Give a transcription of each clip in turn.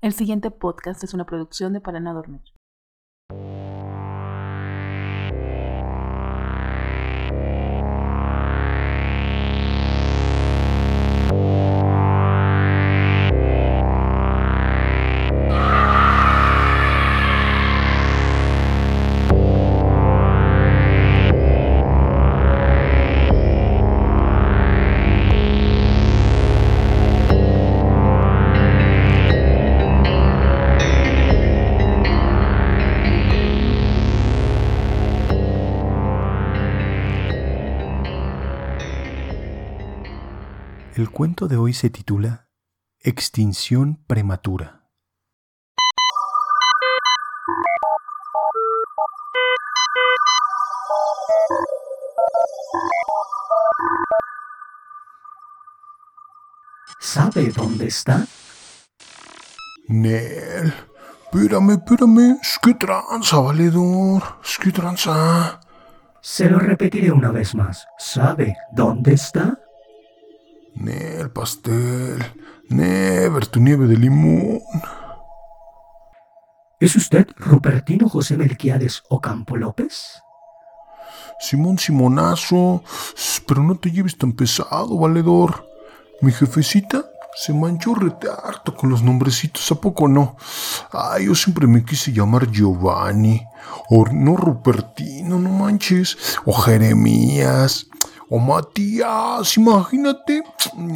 El siguiente podcast es una producción de Para no dormir. El cuento de hoy se titula Extinción prematura. ¿Sabe dónde está? Nel, espérame, espérame. Es que tranza, valedor. Es que tranza. Se lo repetiré una vez más. ¿Sabe dónde está? Nel, pastel. Never, tu nieve de limón. ¿Es usted Rupertino José Melquiades Ocampo López? Simón Simonazo. Pero no te lleves tan pesado, valedor. Mi jefecita se manchó rete harto con los nombrecitos, ¿a poco no? Ay, yo siempre me quise llamar Giovanni. O no Rupertino, no manches. O Jeremías. O Matías, imagínate.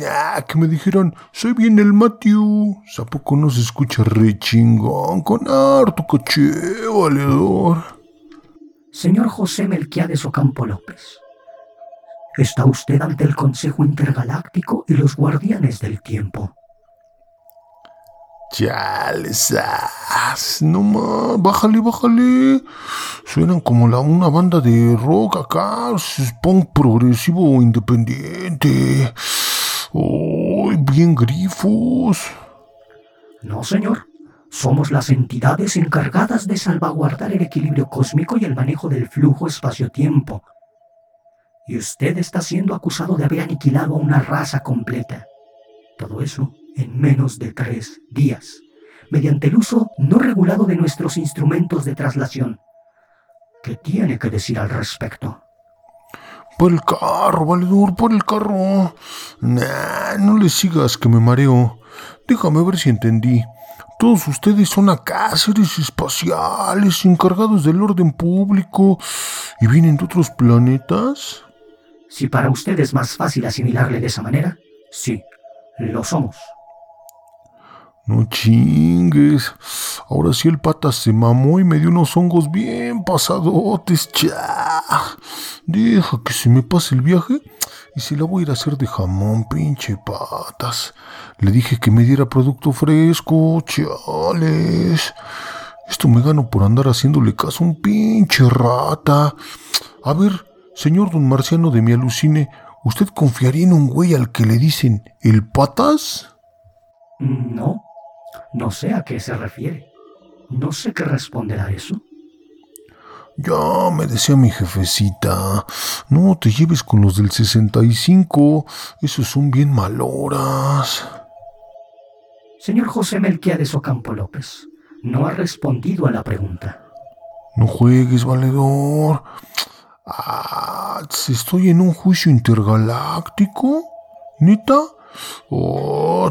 Ah, que me dijeran, soy bien el Matthew. ¿A poco no se escucha re chingón? Con harto coche, valedor. Señor José Melquiades Ocampo López, está usted ante el Consejo Intergaláctico y los Guardianes del Tiempo. Chales, as, no más, bájale, bájale. Suenan como la, una banda de rock acá, punk progresivo independiente. Uy, bien grifos. No, señor. Somos las entidades encargadas de salvaguardar el equilibrio cósmico y el manejo del flujo espacio-tiempo. Y usted está siendo acusado de haber aniquilado a una raza completa. Todo eso en menos de tres días, mediante el uso no regulado de nuestros instrumentos de traslación. ¿Qué tiene que decir al respecto? Por el carro, valedor, por el carro. Nah, no le sigas que me mareo. Déjame ver si entendí. Todos ustedes son acá seres espaciales encargados del orden público y vienen de otros planetas. Si para usted es más fácil asimilarle de esa manera, sí, lo somos. No chingues. Ahora sí el pata se mamó y me dio unos hongos bien pasadotes. Cha. Deja que se me pase el viaje y se la voy a ir a hacer de jamón, pinche patas. Le dije que me diera producto fresco, chales. Esto me gano por andar haciéndole caso a un pinche rata. A ver, señor don Marciano de mi alucine, ¿usted confiaría en un güey al que le dicen el patas? No, no sé a qué se refiere. No sé qué responder a eso. Ya me decía mi jefecita, no te lleves con los del 65, esos son bien maloras. Señor José Melquiades Ocampo López, no ha respondido a la pregunta. No juegues, valedor. Ah, ¿estoy en un juicio intergaláctico? ¿Nita? Oh,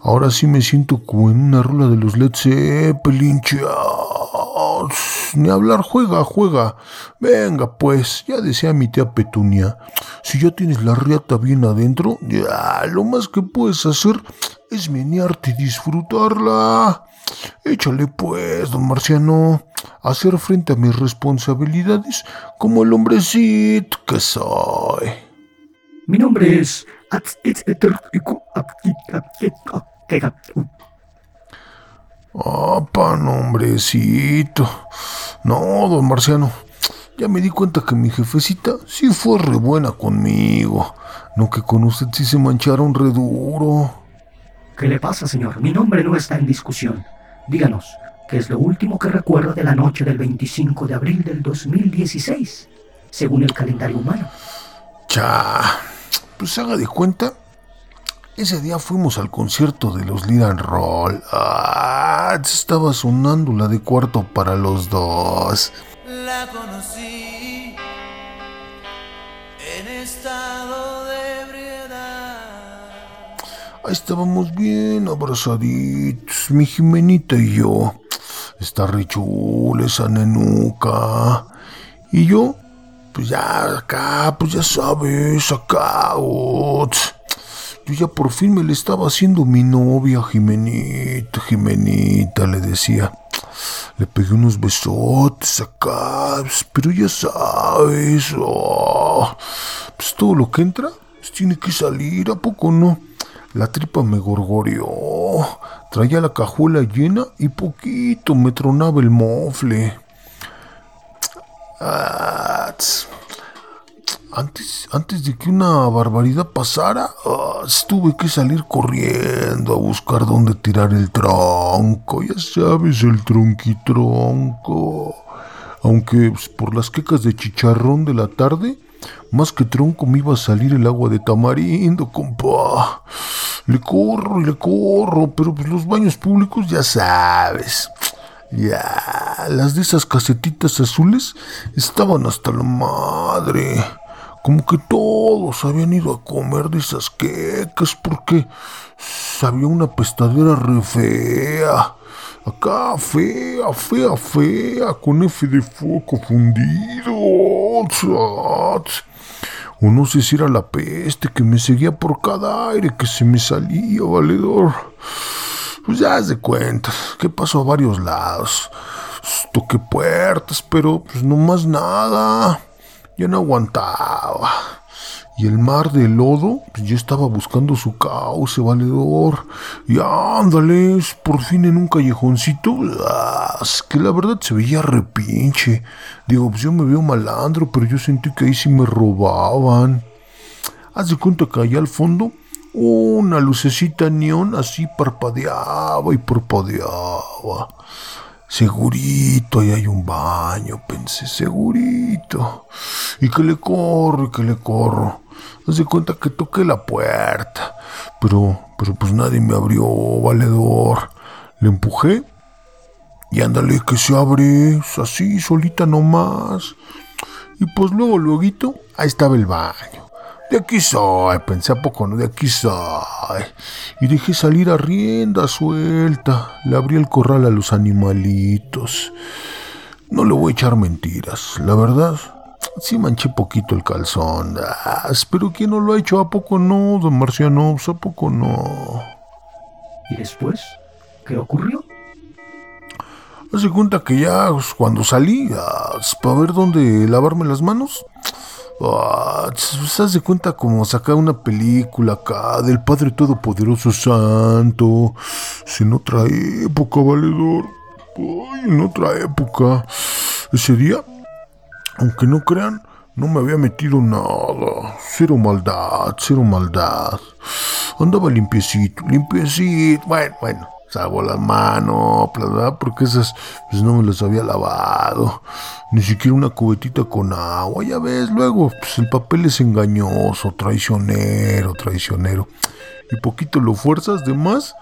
ahora sí me siento como en una rola de los Led Zeppelin. chao. Ni hablar, juega, juega. Venga, pues, ya decía mi tía Petunia. Si ya tienes la riata bien adentro, ya lo más que puedes hacer es menearte y disfrutarla. Échale pues, don Marciano, hacer frente a mis responsabilidades como el hombrecito que soy. Mi nombre es... Apa, nombrecito. No, don Marciano. Ya me di cuenta que mi jefecita sí fue re buena conmigo. No que con usted sí se mancharon re duro. ¿Qué le pasa, señor? Mi nombre no está en discusión. Díganos, ¿qué es lo último que recuerda de la noche del 25 de abril del 2016, según el calendario humano? Cha, pues haga de cuenta ese día fuimos al concierto de los Liran Roll. Ah, estaba sonando la de cuarto para los dos. La conocí en estado de ebriedad. Ahí estábamos bien abrazaditos, mi Jimenita y yo. Está re chula esa nenuca. Y yo, pues ya acá, pues ya sabes, acá. Yo ya por fin me le estaba haciendo mi novia, Jimenita, Jimenita, le decía. Le pegué unos besotes acá, pues, pero ya sabes, oh, pues todo lo que entra pues tiene que salir, ¿a poco no? La tripa me gorgoreó, traía la cajuela llena y poquito me tronaba el mofle. Ah. Antes, antes de que una barbaridad pasara, ah, tuve que salir corriendo a buscar dónde tirar el tronco. Ya sabes, el tronquitronco. Aunque pues, por las quecas de chicharrón de la tarde, más que tronco me iba a salir el agua de tamarindo, compa. Le corro y le corro, pero pues los baños públicos ya sabes. Ya, las de esas casetitas azules estaban hasta la madre. Como que todos habían ido a comer de esas quecas porque había una pestadera re fea. Acá, fea, fea, fea, con F de foco fundido. O no sé si era la peste que me seguía por cada aire que se me salía, valedor. Pues ya haz de cuenta, que pasó a varios lados. Toqué puertas, pero pues no más nada. Ya no aguantaba. Y el mar de lodo, pues ya estaba buscando su cauce, valedor. Y ándale, por fin en un callejoncito, es que la verdad se veía repinche. Digo, pues yo me veo malandro, pero yo sentí que ahí sí me robaban. Haz de cuenta que allá al fondo, una lucecita neón así parpadeaba y parpadeaba. Segurito, ahí hay un baño, pensé, segurito. Y que le corro, y que le corro. Haz de cuenta que toqué la puerta. Pero, pero pues nadie me abrió, valedor. Le empujé. Y ándale, que se abre, así, solita nomás. Y pues luego, luego, ahí estaba el baño. De aquí soy, pensé a poco, ¿no? De aquí soy. Y dejé salir a rienda suelta. Le abrí el corral a los animalitos. No le voy a echar mentiras, la verdad. Sí manché poquito el calzón. Ah, pero ¿quién no lo ha hecho? ¿A poco no, don Marciano? ¿A poco no? ¿Y después? ¿Qué ocurrió? Hace cuenta que ya cuando salí ah, para ver dónde lavarme las manos, ah, se hace cuenta como sacar una película acá del Padre Todopoderoso Santo. En otra época, valedor. En otra época. Ese día, aunque no crean, no me había metido nada. Cero maldad, cero maldad. Andaba limpiecito, limpiecito. Bueno, bueno, salvo manos, ¿verdad? Porque esas pues no me las había lavado. Ni siquiera una cubetita con agua. Ya ves, luego, pues el papel es engañoso, traicionero, traicionero. Y poquito lo fuerzas de más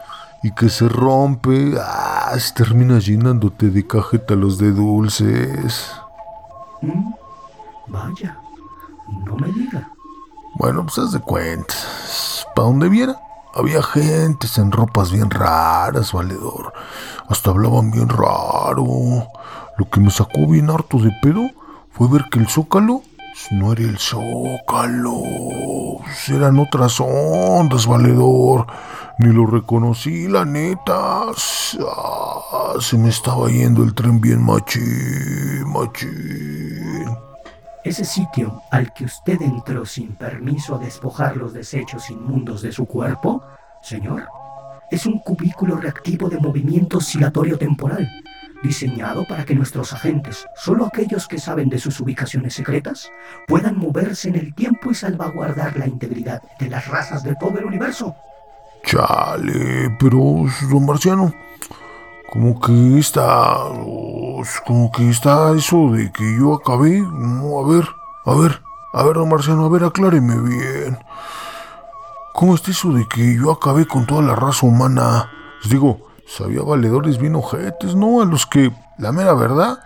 y que se rompe. Ah, se termina llenándote de cajétalos de dulces. ¿Mm? Vaya, no me diga. Bueno, pues haz de cuenta. Para donde viera, había gentes en ropas bien raras, valedor. Hasta hablaban bien raro. Lo que me sacó bien harto de pedo fue ver que el zócalo no era el zócalo. Pues, Eran otras ondas, valedor. Ni lo reconocí, la neta. Ah, se me estaba yendo el tren bien machín, machín. Ese sitio al que usted entró sin permiso a despojar los desechos inmundos de su cuerpo, señor, es un cubículo reactivo de movimiento oscilatorio temporal, diseñado para que nuestros agentes, solo aquellos que saben de sus ubicaciones secretas, puedan moverse en el tiempo y salvaguardar la integridad de las razas de todo el universo. Chale, pero, don Marciano, como que está. Como que está eso de que yo acabé. No, a ver, a ver, a ver, don Marciano, a ver, acláreme bien. ¿Cómo está eso de que yo acabé con toda la raza humana? Les digo, sabía valedores bien ojetes, ¿no? A los que, la mera verdad,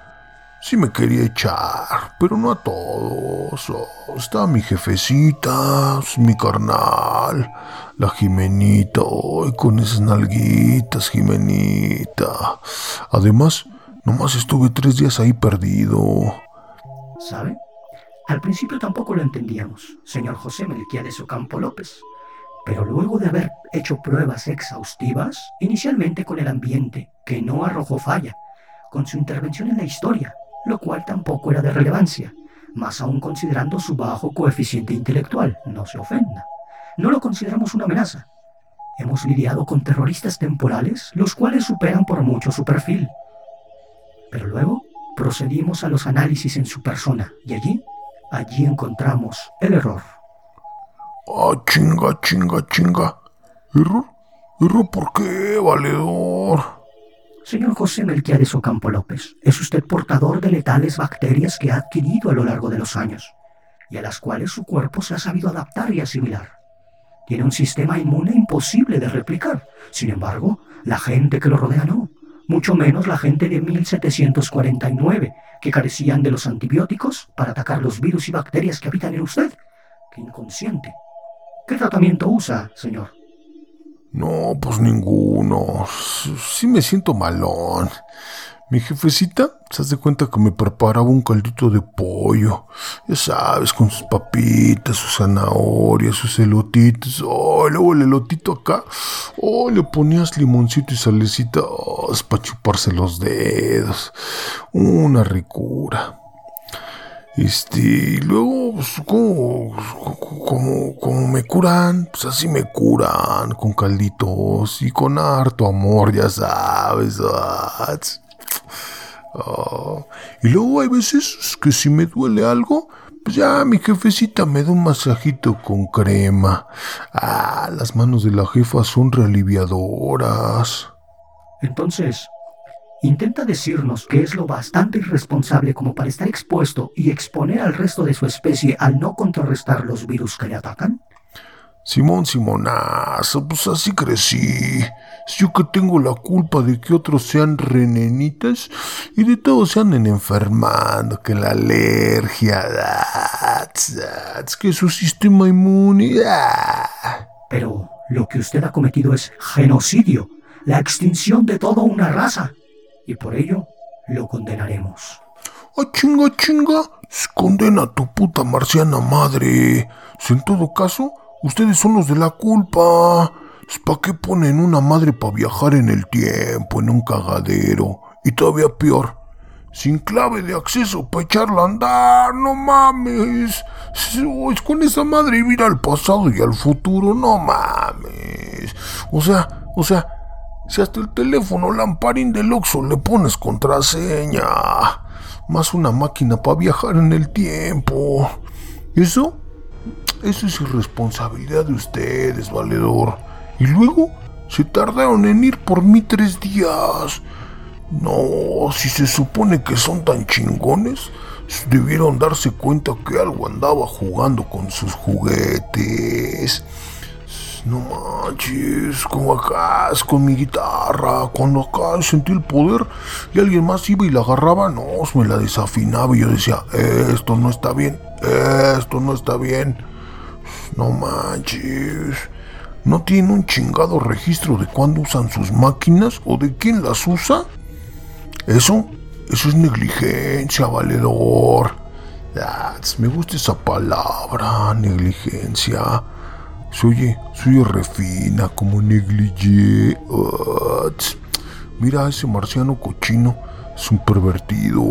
sí me quería echar, pero no a todos. Oh, está mi jefecita, mi carnal, la Jimenita, hoy con esas nalguitas, Jimenita. Además, nomás estuve tres días ahí perdido. ¿Sabe? Al principio tampoco lo entendíamos, señor José Melquiades Ocampo López. Pero luego de haber hecho pruebas exhaustivas, inicialmente con el ambiente, que no arrojó falla, con su intervención en la historia, lo cual tampoco era de relevancia, más aún considerando su bajo coeficiente intelectual, no se ofenda. No lo consideramos una amenaza. Hemos lidiado con terroristas temporales, los cuales superan por mucho su perfil. Pero luego procedimos a los análisis en su persona y allí, allí encontramos el error. Ah, chinga, chinga, chinga. ¿Error? ¿Error por qué, valedor? Señor José Melquiades Ocampo López, es usted portador de letales bacterias que ha adquirido a lo largo de los años y a las cuales su cuerpo se ha sabido adaptar y asimilar. Tiene un sistema inmune imposible de replicar. Sin embargo, la gente que lo rodea no, mucho menos la gente de 1749, que carecían de los antibióticos para atacar los virus y bacterias que habitan en usted. ¡Qué inconsciente! ¿Qué tratamiento usa, señor? No, pues ninguno. Sí me siento malón. Mi jefecita se hace cuenta que me preparaba un caldito de pollo. Ya sabes, con sus papitas, sus zanahorias, sus elotitos. Oh, luego el elotito acá. Oh, le ponías limoncito y salecita. Oh, para chuparse los dedos. Una ricura. Este, y luego, pues, como, como, como me curan, pues así me curan, con calditos y con harto amor, ya sabes. ah, Ah, y luego hay veces que si me duele algo, pues ya mi jefecita me da un masajito con crema. Ah, las manos de la jefa son realiviadoras. Entonces, intenta decirnos que es lo bastante irresponsable como para estar expuesto y exponer al resto de su especie al no contrarrestar los virus que le atacan. Simón Simonazo, pues así crecí. Yo que tengo la culpa de que otros sean renenitas y de todos se anden enfermando, que la alergia, que su sistema inmune. ah. Pero lo que usted ha cometido es genocidio, la extinción de toda una raza, y por ello lo condenaremos. ¡Ah, chinga, chinga! Condena a tu puta marciana madre. Si en todo caso, ustedes son los de la culpa. ¿Para qué ponen una madre para viajar en el tiempo, en un cagadero? Y todavía peor, sin clave de acceso para echarla a andar, no mames. Es con esa madre ir al pasado y al futuro, no mames. O sea, o sea, si hasta el teléfono lamparín del Oxxo le pones contraseña, más una máquina para viajar en el tiempo. Eso, eso es irresponsabilidad de ustedes, valedor. Y luego se tardaron en ir por mí tres días. No, si se supone que son tan chingones, debieron darse cuenta que algo andaba jugando con sus juguetes. No manches, como acá, con mi guitarra. Cuando acá sentí el poder y alguien más iba y la agarraba, no, me la desafinaba y yo decía, esto no está bien, esto no está bien. No manches. ¿No tiene un chingado registro de cuándo usan sus máquinas o de quién las usa? Eso, eso es negligencia, valedor. Tss, me gusta esa palabra, negligencia. Se oye, se oye refina, como negligé. Mira ese marciano cochino. Es un pervertido.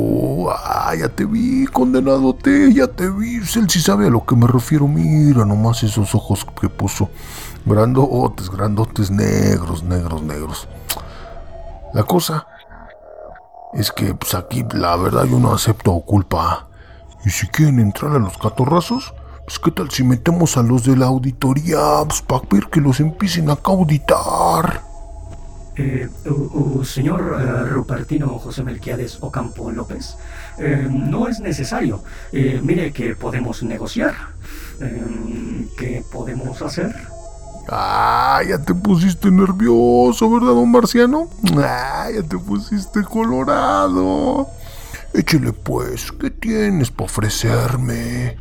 Ah, ya te vi, condenadote, ya te vi. Él sí sabe a lo que me refiero. Mira nomás esos ojos que puso. Grandotes, grandotes, negros, negros, negros. La cosa es que pues aquí la verdad yo no acepto culpa. Y si quieren entrar a los catorrazos, pues qué tal si metemos a los de la auditoría, pues para ver que los empiecen a auditar. Eh, señor eh, Rupertino José Melquiades Ocampo López, eh, no es necesario. Eh, mire que podemos negociar. ¿Qué podemos hacer? Ah, ya te pusiste nervioso, ¿verdad, don Marciano? Ah, ya te pusiste colorado. Échele pues, ¿qué tienes para ofrecerme?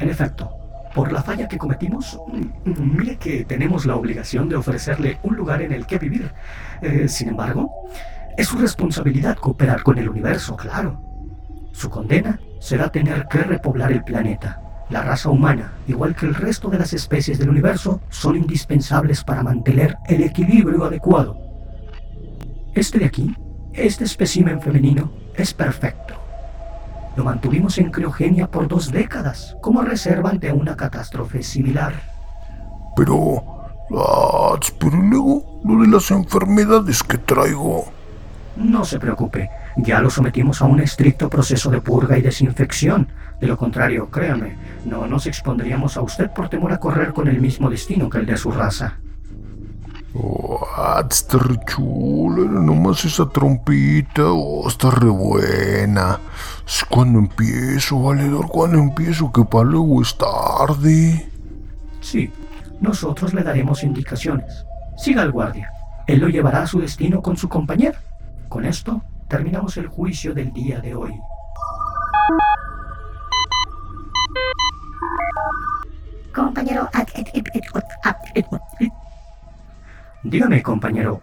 En efecto, por la falla que cometimos, mire que tenemos la obligación de ofrecerle un lugar en el que vivir. Eh, sin embargo, es su responsabilidad cooperar con el universo, claro. Su condena será tener que repoblar el planeta. La raza humana, igual que el resto de las especies del universo, son indispensables para mantener el equilibrio adecuado. Este de aquí, este espécimen femenino, es perfecto. Lo mantuvimos en criogenia por dos décadas, como reserva ante una catástrofe similar. Pero... Ah, pero luego lo de las enfermedades que traigo. No se preocupe, ya lo sometimos a un estricto proceso de purga y desinfección. De lo contrario, créame, no nos expondríamos a usted por temor a correr con el mismo destino que el de su raza. Oh, ah, está re chula, nomás esa trompita, oh, está re buena. ¿Cuándo empiezo, valedor? ¿Cuándo empiezo? Que para luego es tarde. Sí, nosotros le daremos indicaciones. Siga al guardia. Él lo llevará a su destino con su compañero. Con esto, terminamos el juicio del día de hoy. Compañero, Dígame, compañero.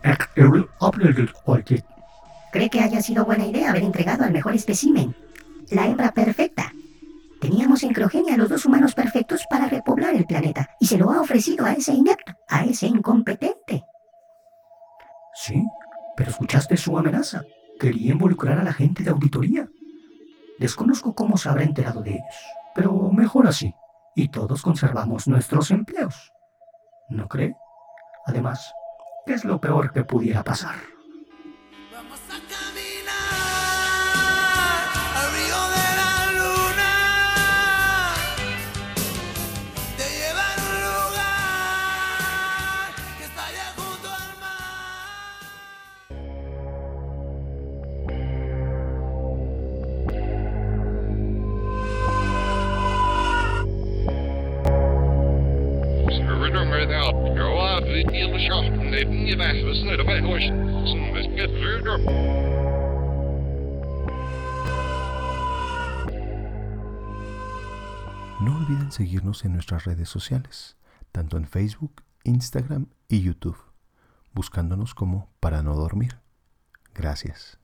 ¿cree que haya sido buena idea haber entregado al mejor espécimen? La hembra perfecta. Teníamos en criogenia a los dos humanos perfectos para repoblar el planeta y se lo ha ofrecido a ese inepto, a ese incompetente. Sí, pero escuchaste su amenaza. Quería involucrar a la gente de auditoría. Desconozco cómo se habrá enterado de ellos, pero mejor así. Y todos conservamos nuestros empleos. ¿No cree? Además, ¿qué es lo peor que pudiera pasar? No olviden seguirnos en nuestras redes sociales, tanto en Facebook, Instagram y YouTube, buscándonos como para no dormir. Gracias.